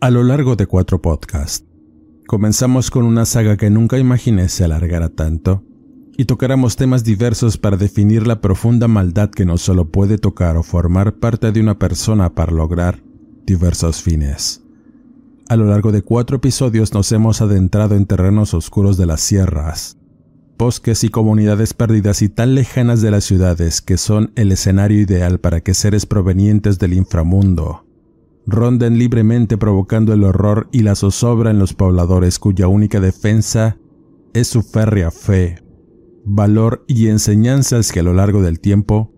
A lo largo de cuatro podcasts, comenzamos con una saga que nunca imaginé se alargara tanto y tocáramos temas diversos para definir la profunda maldad que no solo puede tocar o formar parte de una persona para lograr diversos fines. A lo largo de cuatro episodios nos hemos adentrado en terrenos oscuros de las sierras, bosques y comunidades perdidas y tan lejanas de las ciudades que son el escenario ideal para que seres provenientes del inframundo ronden libremente provocando el horror y la zozobra en los pobladores cuya única defensa es su férrea fe, valor y enseñanzas que a lo largo del tiempo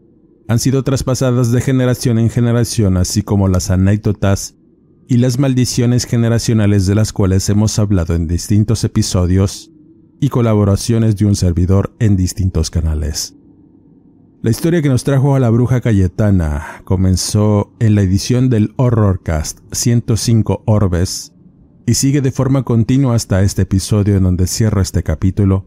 han sido traspasadas de generación en generación, así como las anécdotas y las maldiciones generacionales de las cuales hemos hablado en distintos episodios y colaboraciones de un servidor en distintos canales. La historia que nos trajo a la bruja Cayetana comenzó en la edición del Horrorcast 105 Orbes y sigue de forma continua hasta este episodio en donde cierra este capítulo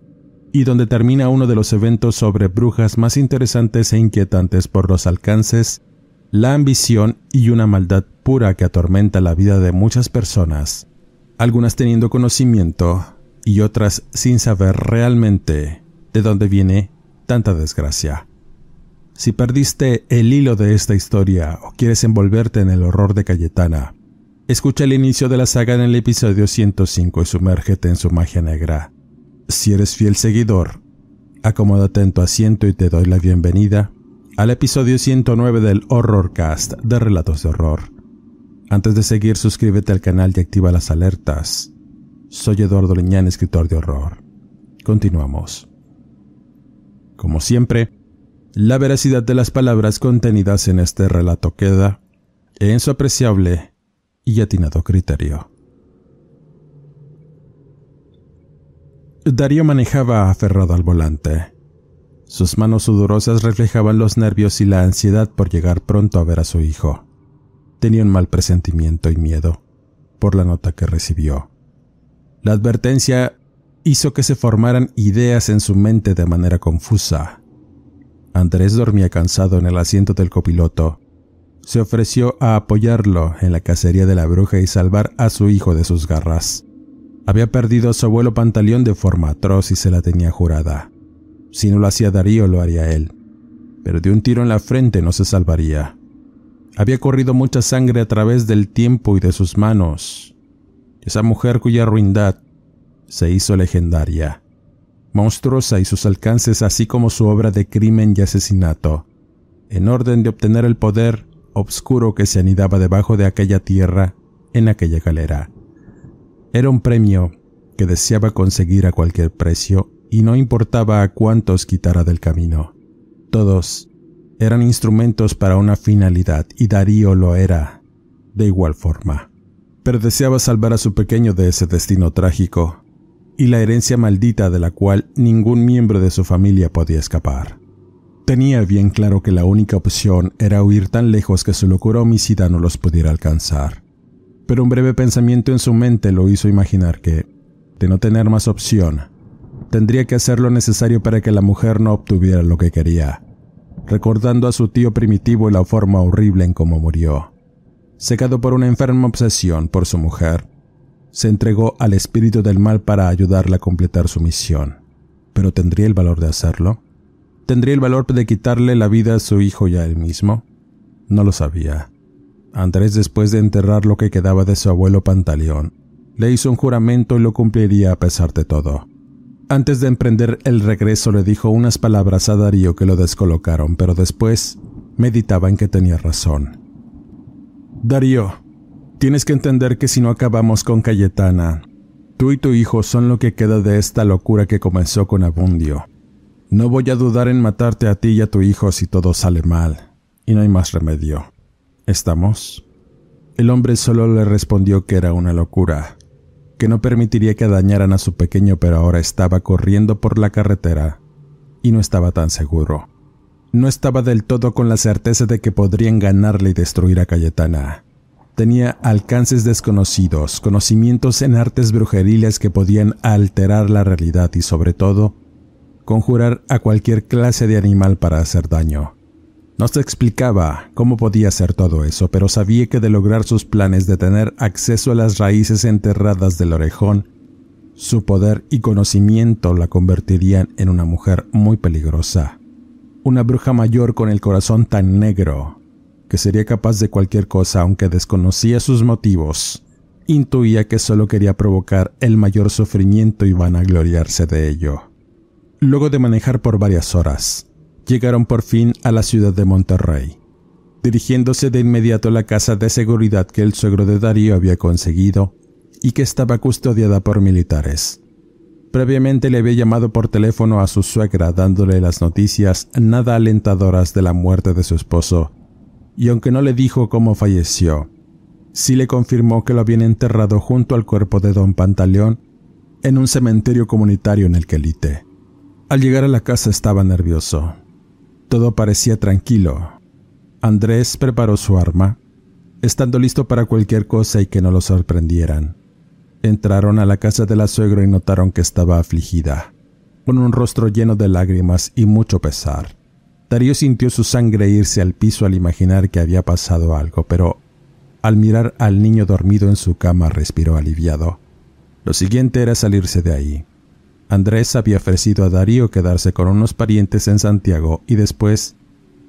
y donde termina uno de los eventos sobre brujas más interesantes e inquietantes por los alcances, la ambición y una maldad pura que atormenta la vida de muchas personas, algunas teniendo conocimiento y otras sin saber realmente de dónde viene tanta desgracia. Si perdiste el hilo de esta historia o quieres envolverte en el horror de Cayetana, escucha el inicio de la saga en el episodio 105 y sumérgete en su magia negra. Si eres fiel seguidor, acomódate en tu asiento y te doy la bienvenida al episodio 109 del Horrorcast de Relatos de Horror. Antes de seguir, suscríbete al canal y activa las alertas. Soy Eduardo Leñán, escritor de horror. Continuamos. Como siempre, la veracidad de las palabras contenidas en este relato queda en su apreciable y atinado criterio. Darío manejaba aferrado al volante. Sus manos sudorosas reflejaban los nervios y la ansiedad por llegar pronto a ver a su hijo. Tenía un mal presentimiento y miedo por la nota que recibió. La advertencia hizo que se formaran ideas en su mente de manera confusa Andrés dormía cansado en el asiento del copiloto. Se ofreció a apoyarlo en la cacería de la bruja y salvar a su hijo de sus garras. Había perdido a su abuelo Pantaleón de forma atroz y se la tenía jurada. Si no lo hacía Darío, lo haría él. Pero de un tiro en la frente no se salvaría. Había corrido mucha sangre a través del tiempo y de sus manos. Esa mujer cuya ruindad se hizo legendaria monstruosa y sus alcances así como su obra de crimen y asesinato, en orden de obtener el poder obscuro que se anidaba debajo de aquella tierra en aquella galera. Era un premio que deseaba conseguir a cualquier precio y no importaba a cuántos quitara del camino. Todos eran instrumentos para una finalidad y Darío lo era de igual forma. Pero deseaba salvar a su pequeño de ese destino trágico y la herencia maldita de la cual ningún miembro de su familia podía escapar. Tenía bien claro que la única opción era huir tan lejos que su locura homicida no los pudiera alcanzar. Pero un breve pensamiento en su mente lo hizo imaginar que, de no tener más opción, tendría que hacer lo necesario para que la mujer no obtuviera lo que quería, recordando a su tío primitivo la forma horrible en cómo murió. Secado por una enferma obsesión por su mujer, se entregó al espíritu del mal para ayudarla a completar su misión. ¿Pero tendría el valor de hacerlo? ¿Tendría el valor de quitarle la vida a su hijo y a él mismo? No lo sabía. Andrés, después de enterrar lo que quedaba de su abuelo Pantaleón, le hizo un juramento y lo cumpliría a pesar de todo. Antes de emprender el regreso le dijo unas palabras a Darío que lo descolocaron, pero después meditaba en que tenía razón. Darío, tienes que entender que si no acabamos con Cayetana, tú y tu hijo son lo que queda de esta locura que comenzó con Abundio. No voy a dudar en matarte a ti y a tu hijo si todo sale mal, y no hay más remedio. ¿Estamos? El hombre solo le respondió que era una locura, que no permitiría que dañaran a su pequeño, pero ahora estaba corriendo por la carretera y no estaba tan seguro. No estaba del todo con la certeza de que podrían ganarle y destruir a Cayetana. Tenía alcances desconocidos, conocimientos en artes brujeriles que podían alterar la realidad y sobre todo, conjurar a cualquier clase de animal para hacer daño. No se explicaba cómo podía hacer todo eso, pero sabía que de lograr sus planes de tener acceso a las raíces enterradas del orejón, su poder y conocimiento la convertirían en una mujer muy peligrosa. Una bruja mayor con el corazón tan negro que sería capaz de cualquier cosa aunque desconocía sus motivos. Intuía que solo quería provocar el mayor sufrimiento y vanagloriarse de ello. Luego de manejar por varias horas, llegaron por fin a la ciudad de Monterrey, dirigiéndose de inmediato a la casa de seguridad que el suegro de Darío había conseguido y que estaba custodiada por militares. Previamente le había llamado por teléfono a su suegra dándole las noticias nada alentadoras de la muerte de su esposo, y aunque no le dijo cómo falleció, sí le confirmó que lo habían enterrado junto al cuerpo de don Pantaleón en un cementerio comunitario en el Quelite. Al llegar a la casa estaba nervioso. Todo parecía tranquilo. Andrés preparó su arma, estando listo para cualquier cosa y que no lo sorprendieran. Entraron a la casa de la suegra y notaron que estaba afligida, con un rostro lleno de lágrimas y mucho pesar. Darío sintió su sangre irse al piso al imaginar que había pasado algo, pero al mirar al niño dormido en su cama respiró aliviado. Lo siguiente era salirse de ahí. Andrés había ofrecido a Darío quedarse con unos parientes en Santiago y después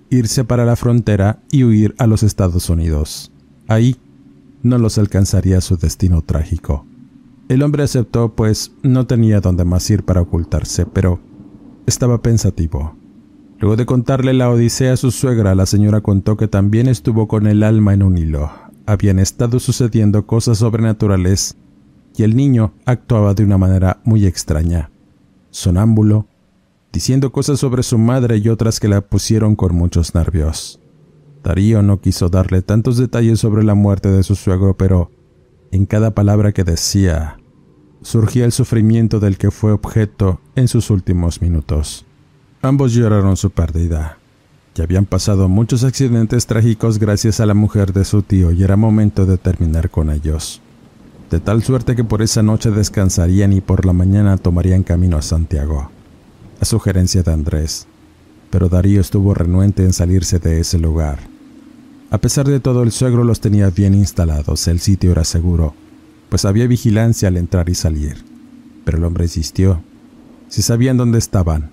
irse para la frontera y huir a los Estados Unidos. Ahí no los alcanzaría su destino trágico. El hombre aceptó, pues no tenía dónde más ir para ocultarse, pero estaba pensativo. Luego de contarle la odisea a su suegra, la señora contó que también estuvo con el alma en un hilo. Habían estado sucediendo cosas sobrenaturales y el niño actuaba de una manera muy extraña sonámbulo, diciendo cosas sobre su madre y otras que la pusieron con muchos nervios. Darío no quiso darle tantos detalles sobre la muerte de su suegro, pero en cada palabra que decía surgía el sufrimiento del que fue objeto en sus últimos minutos. Ambos lloraron su pérdida. Ya habían pasado muchos accidentes trágicos gracias a la mujer de su tío y era momento de terminar con ellos de tal suerte que por esa noche descansarían y por la mañana tomarían camino a Santiago, a sugerencia de Andrés. Pero Darío estuvo renuente en salirse de ese lugar. A pesar de todo, el suegro los tenía bien instalados, el sitio era seguro, pues había vigilancia al entrar y salir. Pero el hombre insistió. Si sabían dónde estaban,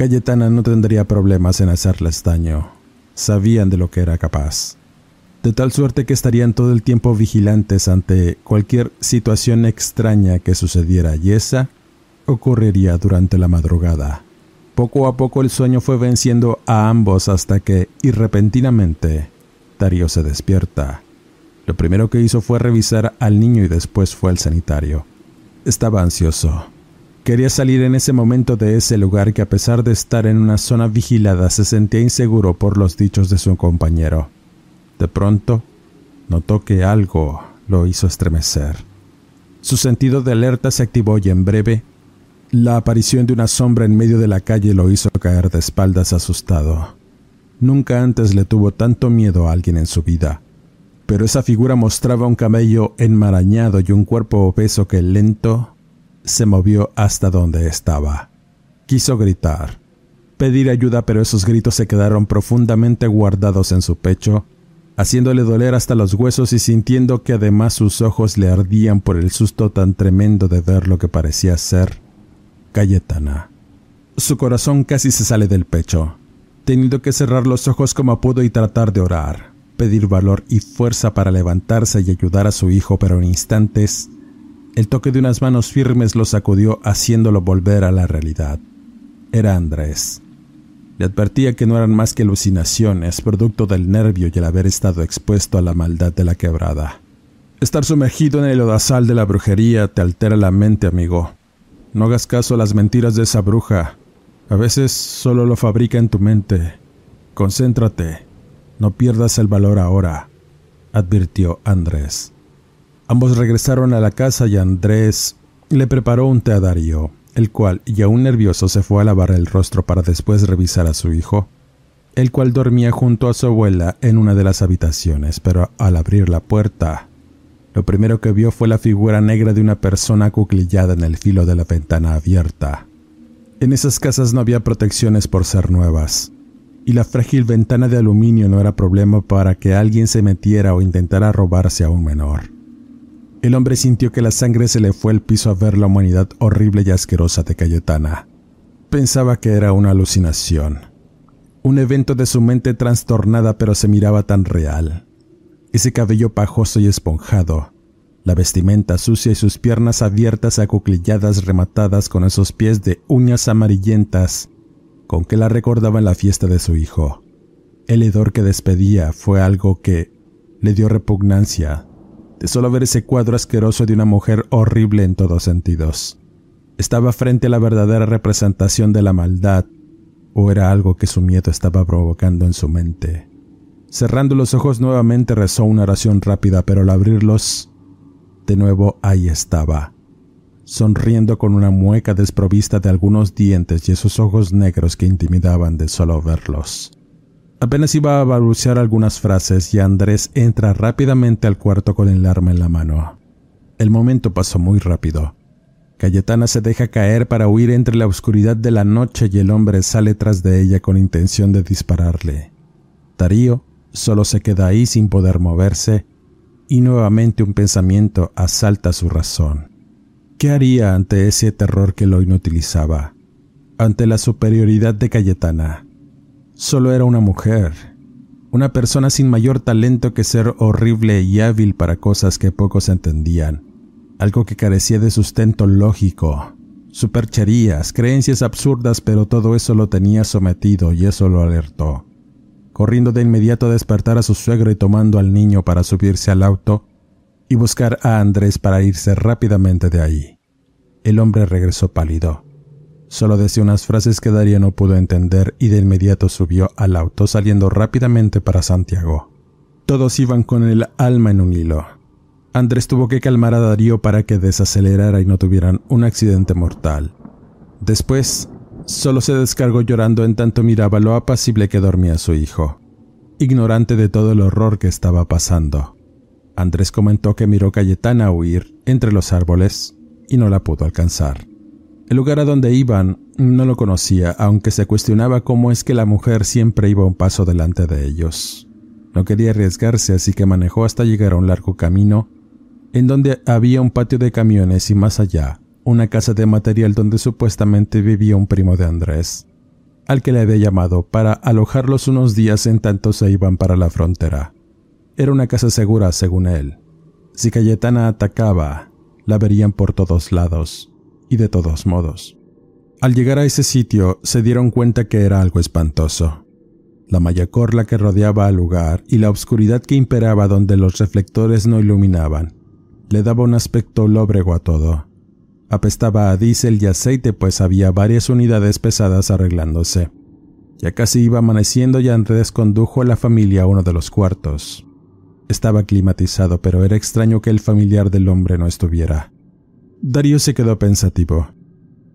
Cayetana no tendría problemas en hacerles daño. Sabían de lo que era capaz de tal suerte que estarían todo el tiempo vigilantes ante cualquier situación extraña que sucediera y esa ocurriría durante la madrugada. Poco a poco el sueño fue venciendo a ambos hasta que, y repentinamente, Darío se despierta. Lo primero que hizo fue revisar al niño y después fue al sanitario. Estaba ansioso. Quería salir en ese momento de ese lugar que a pesar de estar en una zona vigilada se sentía inseguro por los dichos de su compañero. De pronto, notó que algo lo hizo estremecer. Su sentido de alerta se activó y en breve, la aparición de una sombra en medio de la calle lo hizo caer de espaldas asustado. Nunca antes le tuvo tanto miedo a alguien en su vida, pero esa figura mostraba un cabello enmarañado y un cuerpo obeso que lento se movió hasta donde estaba. Quiso gritar, pedir ayuda, pero esos gritos se quedaron profundamente guardados en su pecho haciéndole doler hasta los huesos y sintiendo que además sus ojos le ardían por el susto tan tremendo de ver lo que parecía ser Cayetana. Su corazón casi se sale del pecho, teniendo que cerrar los ojos como pudo y tratar de orar, pedir valor y fuerza para levantarse y ayudar a su hijo, pero en instantes el toque de unas manos firmes lo sacudió haciéndolo volver a la realidad. Era Andrés. Le advertía que no eran más que alucinaciones, producto del nervio y el haber estado expuesto a la maldad de la quebrada. Estar sumergido en el lodazal de la brujería te altera la mente, amigo. No hagas caso a las mentiras de esa bruja. A veces solo lo fabrica en tu mente. Concéntrate. No pierdas el valor ahora, advirtió Andrés. Ambos regresaron a la casa y Andrés le preparó un té a Darío, el cual, ya aún nervioso, se fue a lavar el rostro para después revisar a su hijo, el cual dormía junto a su abuela en una de las habitaciones, pero al abrir la puerta, lo primero que vio fue la figura negra de una persona acuclillada en el filo de la ventana abierta. En esas casas no había protecciones por ser nuevas, y la frágil ventana de aluminio no era problema para que alguien se metiera o intentara robarse a un menor. El hombre sintió que la sangre se le fue al piso a ver la humanidad horrible y asquerosa de Cayetana. Pensaba que era una alucinación, un evento de su mente trastornada pero se miraba tan real ese cabello pajoso y esponjado, la vestimenta sucia y sus piernas abiertas acuclilladas rematadas con esos pies de uñas amarillentas con que la recordaba en la fiesta de su hijo. El hedor que despedía fue algo que le dio repugnancia de solo ver ese cuadro asqueroso de una mujer horrible en todos sentidos. Estaba frente a la verdadera representación de la maldad, o era algo que su miedo estaba provocando en su mente. Cerrando los ojos nuevamente rezó una oración rápida, pero al abrirlos, de nuevo ahí estaba, sonriendo con una mueca desprovista de algunos dientes y esos ojos negros que intimidaban de solo verlos. Apenas iba a balbucear algunas frases y Andrés entra rápidamente al cuarto con el arma en la mano. El momento pasó muy rápido. Cayetana se deja caer para huir entre la oscuridad de la noche y el hombre sale tras de ella con intención de dispararle. Darío solo se queda ahí sin poder moverse y nuevamente un pensamiento asalta su razón. ¿Qué haría ante ese terror que lo inutilizaba? Ante la superioridad de Cayetana. Solo era una mujer, una persona sin mayor talento que ser horrible y hábil para cosas que pocos entendían, algo que carecía de sustento lógico, supercherías, creencias absurdas, pero todo eso lo tenía sometido y eso lo alertó corriendo de inmediato a despertar a su suegro y tomando al niño para subirse al auto y buscar a Andrés para irse rápidamente de ahí. El hombre regresó pálido. Solo decía unas frases que Daría no pudo entender y de inmediato subió al auto saliendo rápidamente para Santiago. Todos iban con el alma en un hilo. Andrés tuvo que calmar a Darío para que desacelerara y no tuvieran un accidente mortal. Después, Solo se descargó llorando en tanto miraba lo apacible que dormía su hijo, ignorante de todo el horror que estaba pasando. Andrés comentó que miró Cayetana huir entre los árboles y no la pudo alcanzar. El lugar a donde iban no lo conocía, aunque se cuestionaba cómo es que la mujer siempre iba un paso delante de ellos. No quería arriesgarse, así que manejó hasta llegar a un largo camino, en donde había un patio de camiones y más allá una casa de material donde supuestamente vivía un primo de Andrés, al que le había llamado para alojarlos unos días en tanto se iban para la frontera. Era una casa segura, según él. Si Cayetana atacaba, la verían por todos lados, y de todos modos. Al llegar a ese sitio, se dieron cuenta que era algo espantoso. La mayacorla que rodeaba al lugar y la oscuridad que imperaba donde los reflectores no iluminaban, le daba un aspecto lóbrego a todo. Apestaba a diésel y aceite pues había varias unidades pesadas arreglándose. Ya casi iba amaneciendo y Andrés condujo a la familia a uno de los cuartos. Estaba climatizado, pero era extraño que el familiar del hombre no estuviera. Darío se quedó pensativo,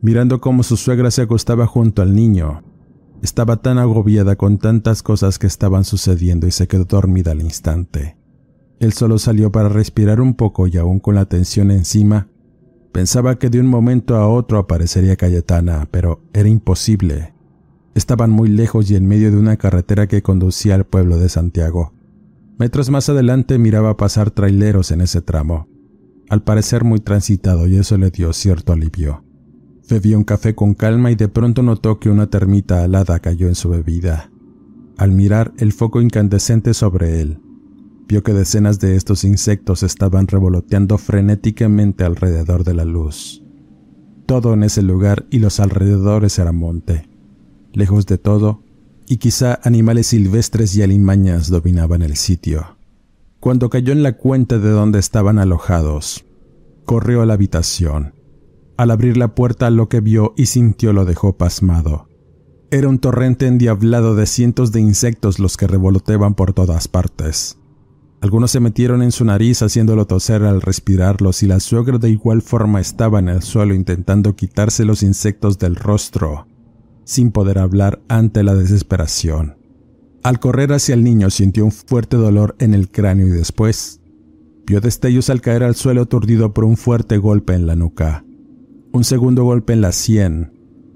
mirando cómo su suegra se acostaba junto al niño. Estaba tan agobiada con tantas cosas que estaban sucediendo y se quedó dormida al instante. Él solo salió para respirar un poco y aún con la tensión encima, Pensaba que de un momento a otro aparecería Cayetana, pero era imposible. Estaban muy lejos y en medio de una carretera que conducía al pueblo de Santiago. Metros más adelante miraba pasar traileros en ese tramo, al parecer muy transitado y eso le dio cierto alivio. Bebió un café con calma y de pronto notó que una termita alada cayó en su bebida. Al mirar el foco incandescente sobre él, vio que decenas de estos insectos estaban revoloteando frenéticamente alrededor de la luz. Todo en ese lugar y los alrededores era monte. Lejos de todo, y quizá animales silvestres y alimañas dominaban el sitio. Cuando cayó en la cuenta de dónde estaban alojados, corrió a la habitación. Al abrir la puerta lo que vio y sintió lo dejó pasmado. Era un torrente endiablado de cientos de insectos los que revoloteaban por todas partes. Algunos se metieron en su nariz haciéndolo toser al respirarlos y la suegra de igual forma estaba en el suelo intentando quitarse los insectos del rostro, sin poder hablar ante la desesperación. Al correr hacia el niño sintió un fuerte dolor en el cráneo y después vio destellos al caer al suelo aturdido por un fuerte golpe en la nuca. Un segundo golpe en la sien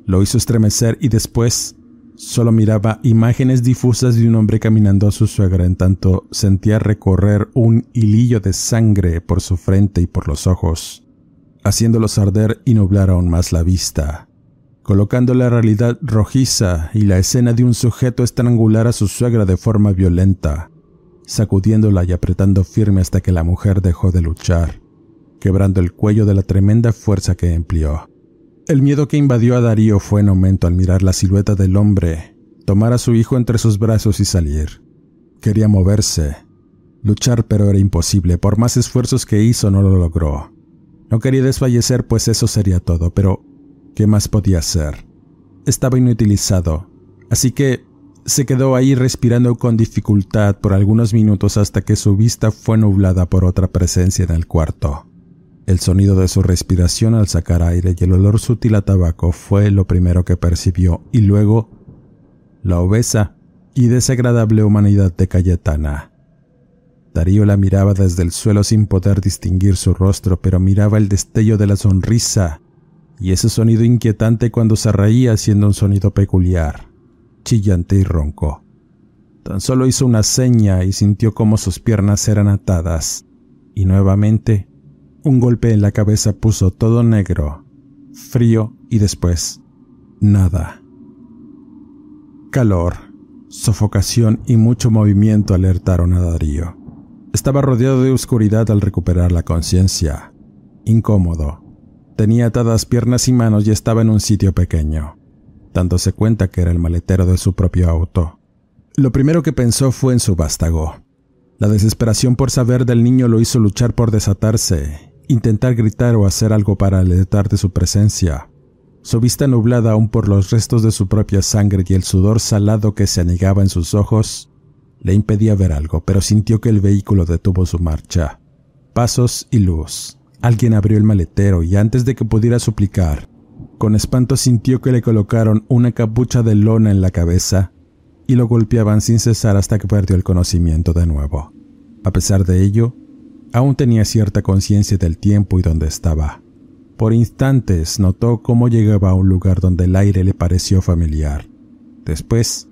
lo hizo estremecer y después Solo miraba imágenes difusas de un hombre caminando a su suegra en tanto sentía recorrer un hilillo de sangre por su frente y por los ojos, haciéndolos arder y nublar aún más la vista, colocando la realidad rojiza y la escena de un sujeto estrangular a su suegra de forma violenta, sacudiéndola y apretando firme hasta que la mujer dejó de luchar, quebrando el cuello de la tremenda fuerza que empleó. El miedo que invadió a Darío fue en aumento al mirar la silueta del hombre, tomar a su hijo entre sus brazos y salir. Quería moverse, luchar, pero era imposible. Por más esfuerzos que hizo, no lo logró. No quería desfallecer, pues eso sería todo, pero ¿qué más podía hacer? Estaba inutilizado, así que se quedó ahí respirando con dificultad por algunos minutos hasta que su vista fue nublada por otra presencia en el cuarto. El sonido de su respiración al sacar aire y el olor sutil a tabaco fue lo primero que percibió y luego la obesa y desagradable humanidad de Cayetana. Darío la miraba desde el suelo sin poder distinguir su rostro, pero miraba el destello de la sonrisa y ese sonido inquietante cuando se reía haciendo un sonido peculiar, chillante y ronco. Tan solo hizo una seña y sintió como sus piernas eran atadas, y nuevamente un golpe en la cabeza puso todo negro, frío y después nada. Calor, sofocación y mucho movimiento alertaron a Darío. Estaba rodeado de oscuridad al recuperar la conciencia. Incómodo. Tenía atadas piernas y manos y estaba en un sitio pequeño. Dándose cuenta que era el maletero de su propio auto. Lo primero que pensó fue en su vástago. La desesperación por saber del niño lo hizo luchar por desatarse intentar gritar o hacer algo para alertar de su presencia. Su vista nublada aún por los restos de su propia sangre y el sudor salado que se anegaba en sus ojos, le impedía ver algo, pero sintió que el vehículo detuvo su marcha. Pasos y luz. Alguien abrió el maletero y antes de que pudiera suplicar, con espanto sintió que le colocaron una capucha de lona en la cabeza y lo golpeaban sin cesar hasta que perdió el conocimiento de nuevo. A pesar de ello, Aún tenía cierta conciencia del tiempo y donde estaba. Por instantes notó cómo llegaba a un lugar donde el aire le pareció familiar. Después,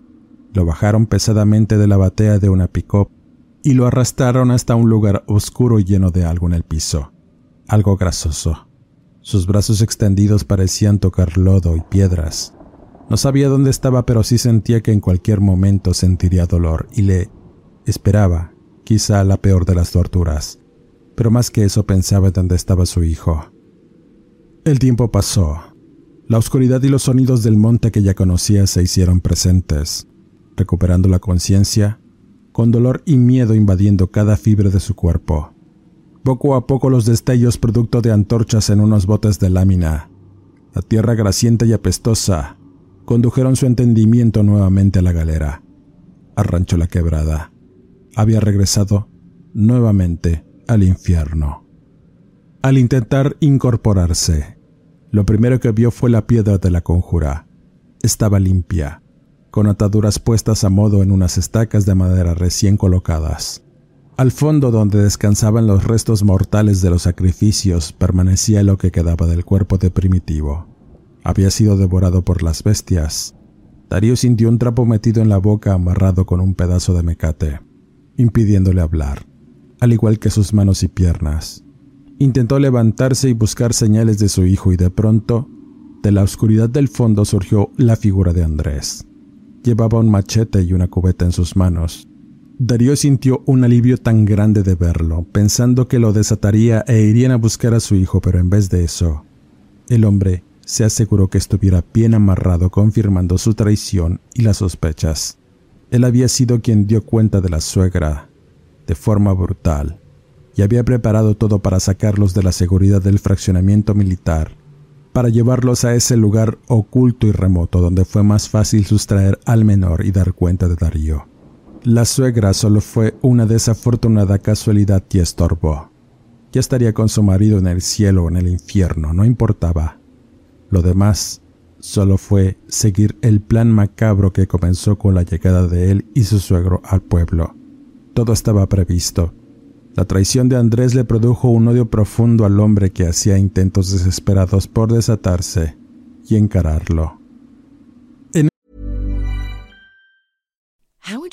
lo bajaron pesadamente de la batea de una pick-up y lo arrastraron hasta un lugar oscuro lleno de algo en el piso, algo grasoso. Sus brazos extendidos parecían tocar lodo y piedras. No sabía dónde estaba, pero sí sentía que en cualquier momento sentiría dolor y le esperaba, quizá la peor de las torturas pero más que eso pensaba en dónde estaba su hijo. El tiempo pasó. La oscuridad y los sonidos del monte que ya conocía se hicieron presentes, recuperando la conciencia, con dolor y miedo invadiendo cada fibra de su cuerpo. Poco a poco los destellos producto de antorchas en unos botes de lámina, la tierra grasienta y apestosa, condujeron su entendimiento nuevamente a la galera, al rancho La Quebrada. Había regresado nuevamente al infierno. Al intentar incorporarse, lo primero que vio fue la piedra de la conjura. Estaba limpia, con ataduras puestas a modo en unas estacas de madera recién colocadas. Al fondo donde descansaban los restos mortales de los sacrificios permanecía lo que quedaba del cuerpo de Primitivo. Había sido devorado por las bestias. Darío sintió un trapo metido en la boca amarrado con un pedazo de mecate, impidiéndole hablar al igual que sus manos y piernas. Intentó levantarse y buscar señales de su hijo y de pronto, de la oscuridad del fondo surgió la figura de Andrés. Llevaba un machete y una cubeta en sus manos. Darío sintió un alivio tan grande de verlo, pensando que lo desataría e irían a buscar a su hijo, pero en vez de eso, el hombre se aseguró que estuviera bien amarrado, confirmando su traición y las sospechas. Él había sido quien dio cuenta de la suegra, de forma brutal, y había preparado todo para sacarlos de la seguridad del fraccionamiento militar, para llevarlos a ese lugar oculto y remoto donde fue más fácil sustraer al menor y dar cuenta de Darío. La suegra solo fue una desafortunada casualidad y estorbo. Ya estaría con su marido en el cielo o en el infierno, no importaba. Lo demás solo fue seguir el plan macabro que comenzó con la llegada de él y su suegro al pueblo. Todo estaba previsto. La traición de Andrés le produjo un odio profundo al hombre que hacía intentos desesperados por desatarse y encararlo.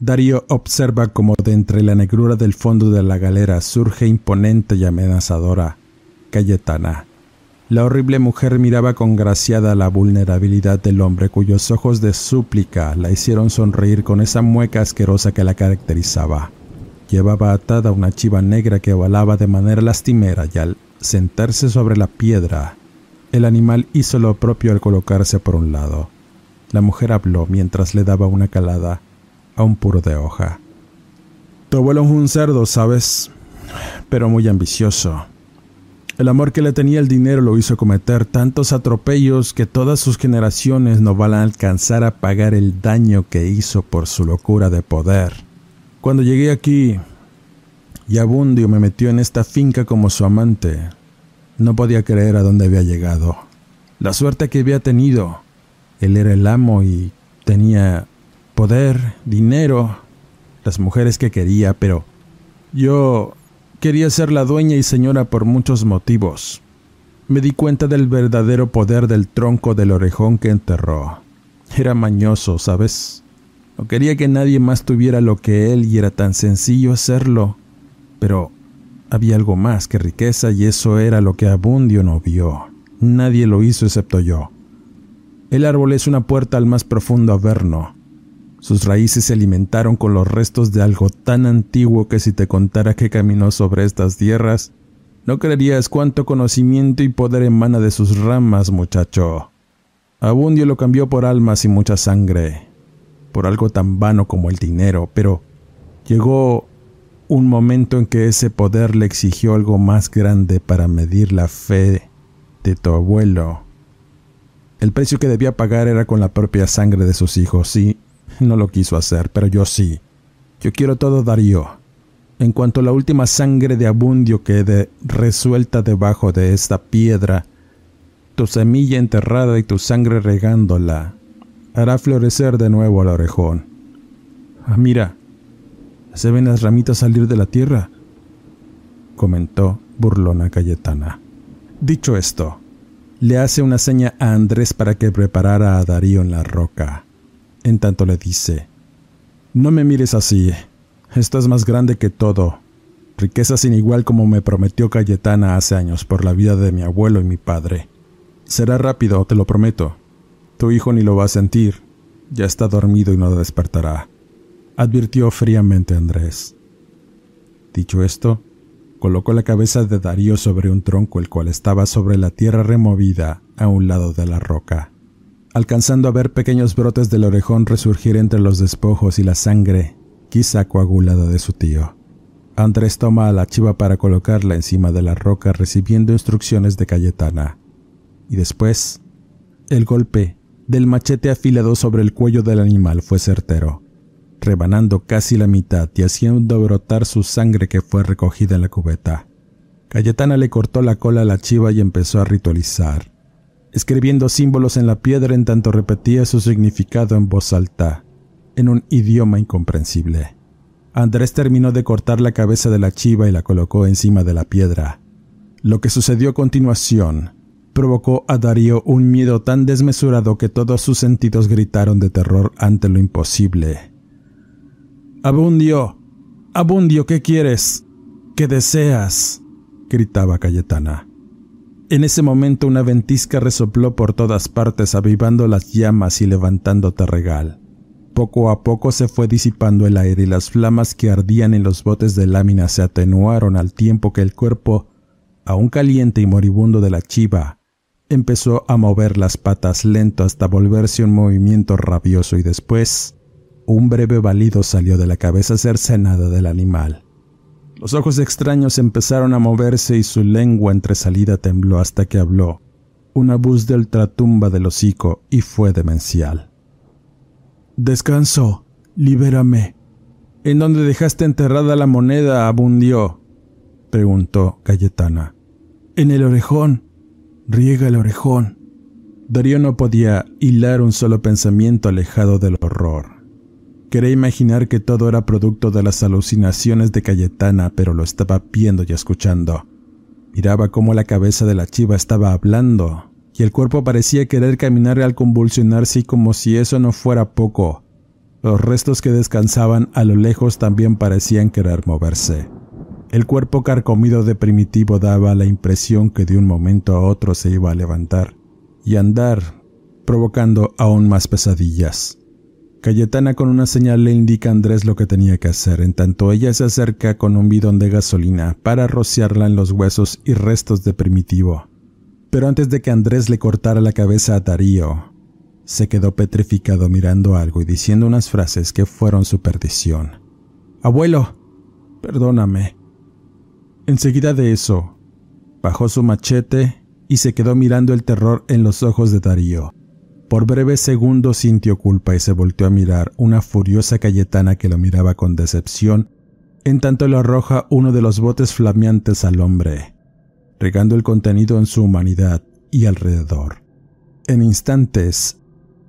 Darío observa como de entre la negrura del fondo de la galera surge imponente y amenazadora Cayetana. La horrible mujer miraba congraciada la vulnerabilidad del hombre cuyos ojos de súplica la hicieron sonreír con esa mueca asquerosa que la caracterizaba. Llevaba atada una chiva negra que volaba de manera lastimera y al sentarse sobre la piedra, el animal hizo lo propio al colocarse por un lado. La mujer habló mientras le daba una calada a un puro de hoja. Tu abuelo es un cerdo, ¿sabes? Pero muy ambicioso. El amor que le tenía el dinero lo hizo cometer tantos atropellos que todas sus generaciones no van a alcanzar a pagar el daño que hizo por su locura de poder. Cuando llegué aquí, y Abundio me metió en esta finca como su amante, no podía creer a dónde había llegado. La suerte que había tenido. Él era el amo y tenía poder, dinero, las mujeres que quería, pero yo quería ser la dueña y señora por muchos motivos. Me di cuenta del verdadero poder del tronco del orejón que enterró. Era mañoso, ¿sabes? No quería que nadie más tuviera lo que él y era tan sencillo hacerlo. Pero había algo más que riqueza y eso era lo que Abundio no vio. Nadie lo hizo excepto yo. El árbol es una puerta al más profundo averno. Sus raíces se alimentaron con los restos de algo tan antiguo que si te contara que caminó sobre estas tierras, no creerías cuánto conocimiento y poder emana de sus ramas, muchacho. Abundio lo cambió por almas y mucha sangre, por algo tan vano como el dinero, pero llegó un momento en que ese poder le exigió algo más grande para medir la fe de tu abuelo. El precio que debía pagar era con la propia sangre de sus hijos, sí, no lo quiso hacer, pero yo sí. Yo quiero todo Darío. En cuanto la última sangre de Abundio quede resuelta debajo de esta piedra, tu semilla enterrada y tu sangre regándola hará florecer de nuevo al orejón. Ah, mira, se ven las ramitas salir de la tierra, comentó burlona Cayetana. Dicho esto, le hace una seña a Andrés para que preparara a Darío en la roca. En tanto le dice, No me mires así, esto es más grande que todo, riqueza sin igual como me prometió Cayetana hace años por la vida de mi abuelo y mi padre. Será rápido, te lo prometo. Tu hijo ni lo va a sentir, ya está dormido y no despertará, advirtió fríamente Andrés. Dicho esto, colocó la cabeza de Darío sobre un tronco el cual estaba sobre la tierra removida a un lado de la roca, alcanzando a ver pequeños brotes del orejón resurgir entre los despojos y la sangre, quizá coagulada de su tío. Andrés toma a la chiva para colocarla encima de la roca recibiendo instrucciones de Cayetana. Y después, el golpe del machete afilado sobre el cuello del animal fue certero rebanando casi la mitad y haciendo brotar su sangre que fue recogida en la cubeta. Cayetana le cortó la cola a la chiva y empezó a ritualizar, escribiendo símbolos en la piedra en tanto repetía su significado en voz alta, en un idioma incomprensible. Andrés terminó de cortar la cabeza de la chiva y la colocó encima de la piedra. Lo que sucedió a continuación provocó a Darío un miedo tan desmesurado que todos sus sentidos gritaron de terror ante lo imposible. Abundio, Abundio, ¿qué quieres? ¿Qué deseas? gritaba Cayetana. En ese momento una ventisca resopló por todas partes avivando las llamas y levantando terregal. Poco a poco se fue disipando el aire y las flamas que ardían en los botes de lámina se atenuaron al tiempo que el cuerpo, aún caliente y moribundo de la chiva, empezó a mover las patas lento hasta volverse un movimiento rabioso y después un breve balido salió de la cabeza cercenada del animal. Los ojos extraños empezaron a moverse y su lengua entresalida tembló hasta que habló, una voz de ultratumba del hocico y fue demencial. Descanso, libérame. ¿En dónde dejaste enterrada la moneda, abundió? preguntó Cayetana. En el orejón. Riega el orejón. Darío no podía hilar un solo pensamiento alejado del horror. Quería imaginar que todo era producto de las alucinaciones de Cayetana, pero lo estaba viendo y escuchando. Miraba cómo la cabeza de la chiva estaba hablando, y el cuerpo parecía querer caminar al convulsionarse como si eso no fuera poco. Los restos que descansaban a lo lejos también parecían querer moverse. El cuerpo carcomido de primitivo daba la impresión que de un momento a otro se iba a levantar y andar, provocando aún más pesadillas. Cayetana con una señal le indica a Andrés lo que tenía que hacer, en tanto ella se acerca con un bidón de gasolina para rociarla en los huesos y restos de primitivo. Pero antes de que Andrés le cortara la cabeza a Darío, se quedó petrificado mirando algo y diciendo unas frases que fueron su perdición. Abuelo, perdóname. Enseguida de eso, bajó su machete y se quedó mirando el terror en los ojos de Darío. Por breves segundos sintió culpa y se volteó a mirar una furiosa Cayetana que lo miraba con decepción, en tanto le arroja uno de los botes flameantes al hombre, regando el contenido en su humanidad y alrededor. En instantes,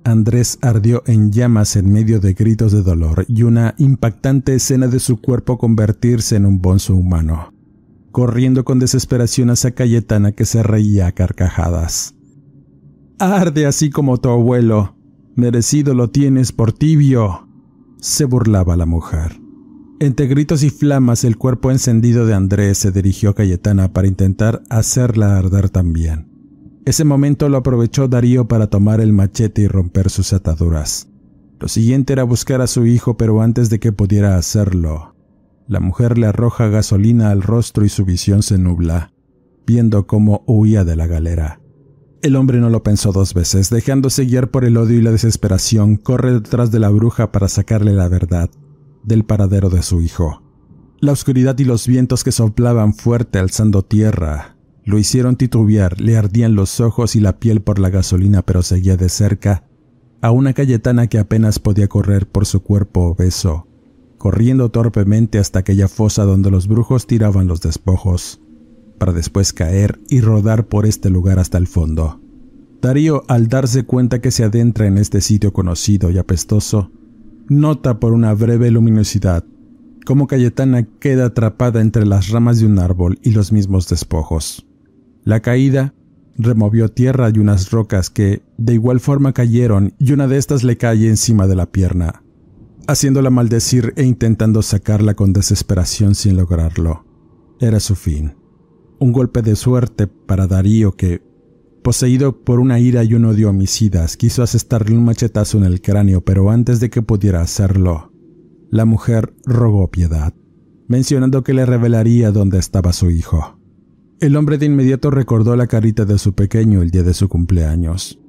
Andrés ardió en llamas en medio de gritos de dolor y una impactante escena de su cuerpo convertirse en un bonzo humano, corriendo con desesperación hacia Cayetana que se reía a carcajadas. Arde así como tu abuelo. Merecido lo tienes por tibio. se burlaba la mujer. Entre gritos y flamas, el cuerpo encendido de Andrés se dirigió a Cayetana para intentar hacerla arder también. Ese momento lo aprovechó Darío para tomar el machete y romper sus ataduras. Lo siguiente era buscar a su hijo, pero antes de que pudiera hacerlo, la mujer le arroja gasolina al rostro y su visión se nubla, viendo cómo huía de la galera. El hombre no lo pensó dos veces, dejándose guiar por el odio y la desesperación, corre detrás de la bruja para sacarle la verdad del paradero de su hijo. La oscuridad y los vientos que soplaban fuerte alzando tierra lo hicieron titubear, le ardían los ojos y la piel por la gasolina, pero seguía de cerca a una Cayetana que apenas podía correr por su cuerpo obeso, corriendo torpemente hasta aquella fosa donde los brujos tiraban los despojos para después caer y rodar por este lugar hasta el fondo. Darío, al darse cuenta que se adentra en este sitio conocido y apestoso, nota por una breve luminosidad cómo Cayetana queda atrapada entre las ramas de un árbol y los mismos despojos. La caída Removió tierra y unas rocas que de igual forma cayeron y una de estas le cae encima de la pierna, haciéndola maldecir e intentando sacarla con desesperación sin lograrlo. Era su fin. Un golpe de suerte para Darío que, poseído por una ira y un odio homicidas, quiso asestarle un machetazo en el cráneo, pero antes de que pudiera hacerlo, la mujer rogó piedad, mencionando que le revelaría dónde estaba su hijo. El hombre de inmediato recordó la carita de su pequeño el día de su cumpleaños,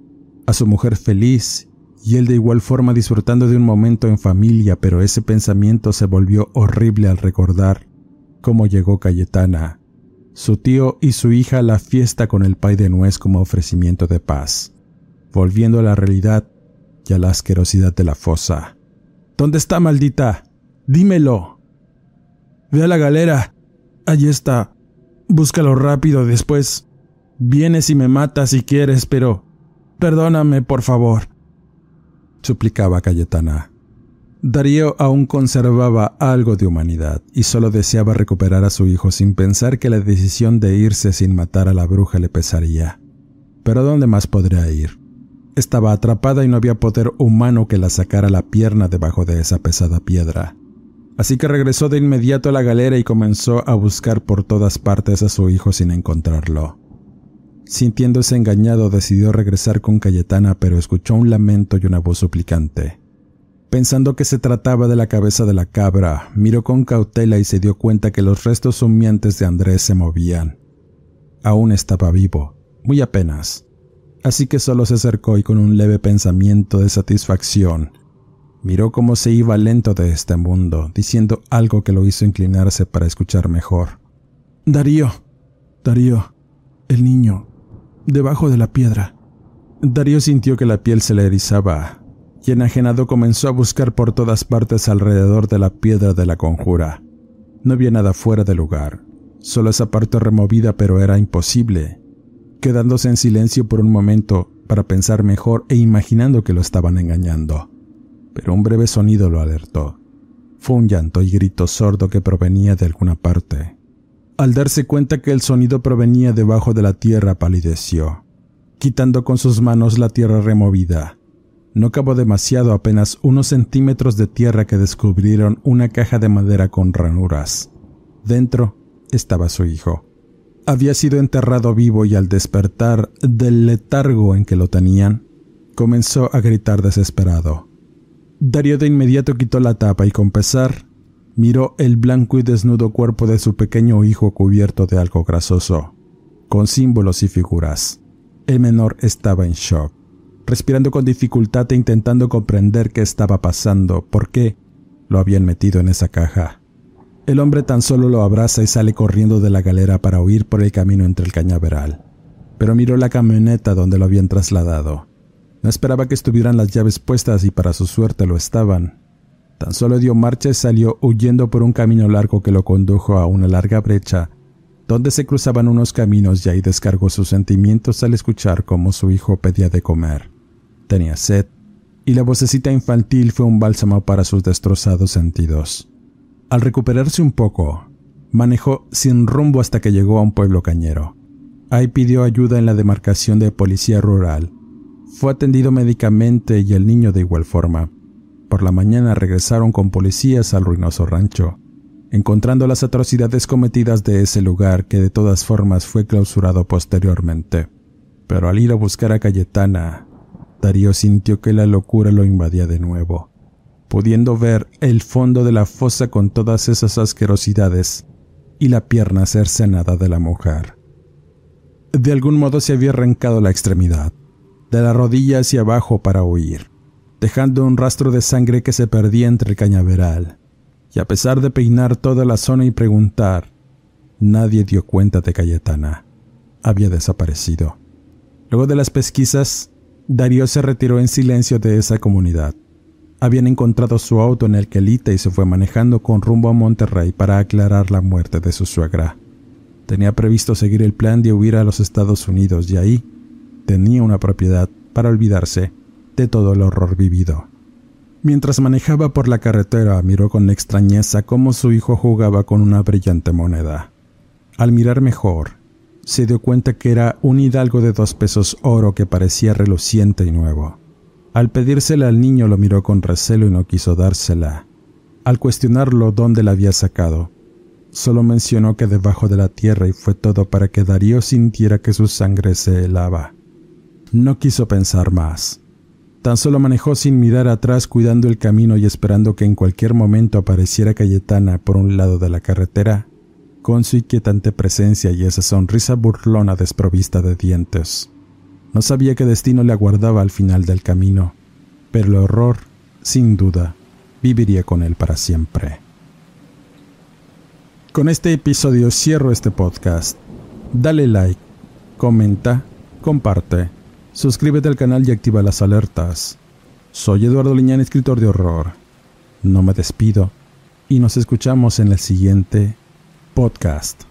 a su mujer feliz y él de igual forma disfrutando de un momento en familia, pero ese pensamiento se volvió horrible al recordar cómo llegó Cayetana, su tío y su hija la fiesta con el pay de nuez como ofrecimiento de paz, volviendo a la realidad y a la asquerosidad de la fosa. ¿Dónde está, maldita? Dímelo. Ve a la galera. Allí está. Búscalo rápido después. Vienes y me matas si quieres, pero... Perdóname, por favor. Suplicaba Cayetana. Darío aún conservaba algo de humanidad y solo deseaba recuperar a su hijo sin pensar que la decisión de irse sin matar a la bruja le pesaría. Pero ¿dónde más podría ir? Estaba atrapada y no había poder humano que la sacara la pierna debajo de esa pesada piedra así que regresó de inmediato a la galera y comenzó a buscar por todas partes a su hijo sin encontrarlo. Sintiéndose engañado, decidió regresar con Cayetana, pero escuchó un lamento y una voz suplicante. Pensando que se trataba de la cabeza de la cabra, miró con cautela y se dio cuenta que los restos humeantes de Andrés se movían. Aún estaba vivo, muy apenas. Así que solo se acercó y con un leve pensamiento de satisfacción, Miró cómo se iba lento de este mundo, diciendo algo que lo hizo inclinarse para escuchar mejor. Darío, Darío, el niño, debajo de la piedra. Darío sintió que la piel se le erizaba, y enajenado comenzó a buscar por todas partes alrededor de la piedra de la conjura. No había nada fuera de lugar, solo esa parte removida, pero era imposible. Quedándose en silencio por un momento para pensar mejor e imaginando que lo estaban engañando pero un breve sonido lo alertó. Fue un llanto y grito sordo que provenía de alguna parte. Al darse cuenta que el sonido provenía debajo de la tierra, palideció, quitando con sus manos la tierra removida. No cavó demasiado, apenas unos centímetros de tierra que descubrieron una caja de madera con ranuras. Dentro estaba su hijo. Había sido enterrado vivo y al despertar del letargo en que lo tenían, comenzó a gritar desesperado. Darío de inmediato quitó la tapa y con pesar miró el blanco y desnudo cuerpo de su pequeño hijo cubierto de algo grasoso, con símbolos y figuras. El menor estaba en shock, respirando con dificultad e intentando comprender qué estaba pasando, por qué lo habían metido en esa caja. El hombre tan solo lo abraza y sale corriendo de la galera para huir por el camino entre el cañaveral, pero miró la camioneta donde lo habían trasladado no esperaba que estuvieran las llaves puestas y para su suerte lo estaban. Tan solo dio marcha y salió huyendo por un camino largo que lo condujo a una larga brecha, donde se cruzaban unos caminos y ahí descargó sus sentimientos al escuchar cómo su hijo pedía de comer. Tenía sed, y la vocecita infantil fue un bálsamo para sus destrozados sentidos. Al recuperarse un poco, manejó sin rumbo hasta que llegó a un pueblo cañero. Ahí pidió ayuda en la demarcación de policía rural fue atendido médicamente y el niño de igual forma. Por la mañana regresaron con policías al ruinoso rancho, encontrando las atrocidades cometidas de ese lugar que de todas formas fue clausurado posteriormente. Pero al ir a buscar a Cayetana, Darío sintió que la locura lo invadía de nuevo, pudiendo ver el fondo de la fosa con todas esas asquerosidades y la pierna cercenada de la mujer. De algún modo se había arrancado la extremidad, de la rodilla hacia abajo para huir, dejando un rastro de sangre que se perdía entre el cañaveral. Y a pesar de peinar toda la zona y preguntar, nadie dio cuenta de Cayetana. Había desaparecido. Luego de las pesquisas, Darío se retiró en silencio de esa comunidad. Habían encontrado su auto en el Quelite y se fue manejando con rumbo a Monterrey para aclarar la muerte de su suegra. Tenía previsto seguir el plan de huir a los Estados Unidos y ahí tenía una propiedad para olvidarse de todo el horror vivido. Mientras manejaba por la carretera, miró con extrañeza cómo su hijo jugaba con una brillante moneda. Al mirar mejor, se dio cuenta que era un hidalgo de dos pesos oro que parecía reluciente y nuevo. Al pedírsela al niño lo miró con recelo y no quiso dársela. Al cuestionarlo dónde la había sacado, solo mencionó que debajo de la tierra y fue todo para que Darío sintiera que su sangre se helaba. No quiso pensar más. Tan solo manejó sin mirar atrás cuidando el camino y esperando que en cualquier momento apareciera Cayetana por un lado de la carretera, con su inquietante presencia y esa sonrisa burlona desprovista de dientes. No sabía qué destino le aguardaba al final del camino, pero el horror, sin duda, viviría con él para siempre. Con este episodio cierro este podcast. Dale like, comenta, comparte Suscríbete al canal y activa las alertas. Soy Eduardo Liñán, escritor de horror. No me despido y nos escuchamos en el siguiente podcast.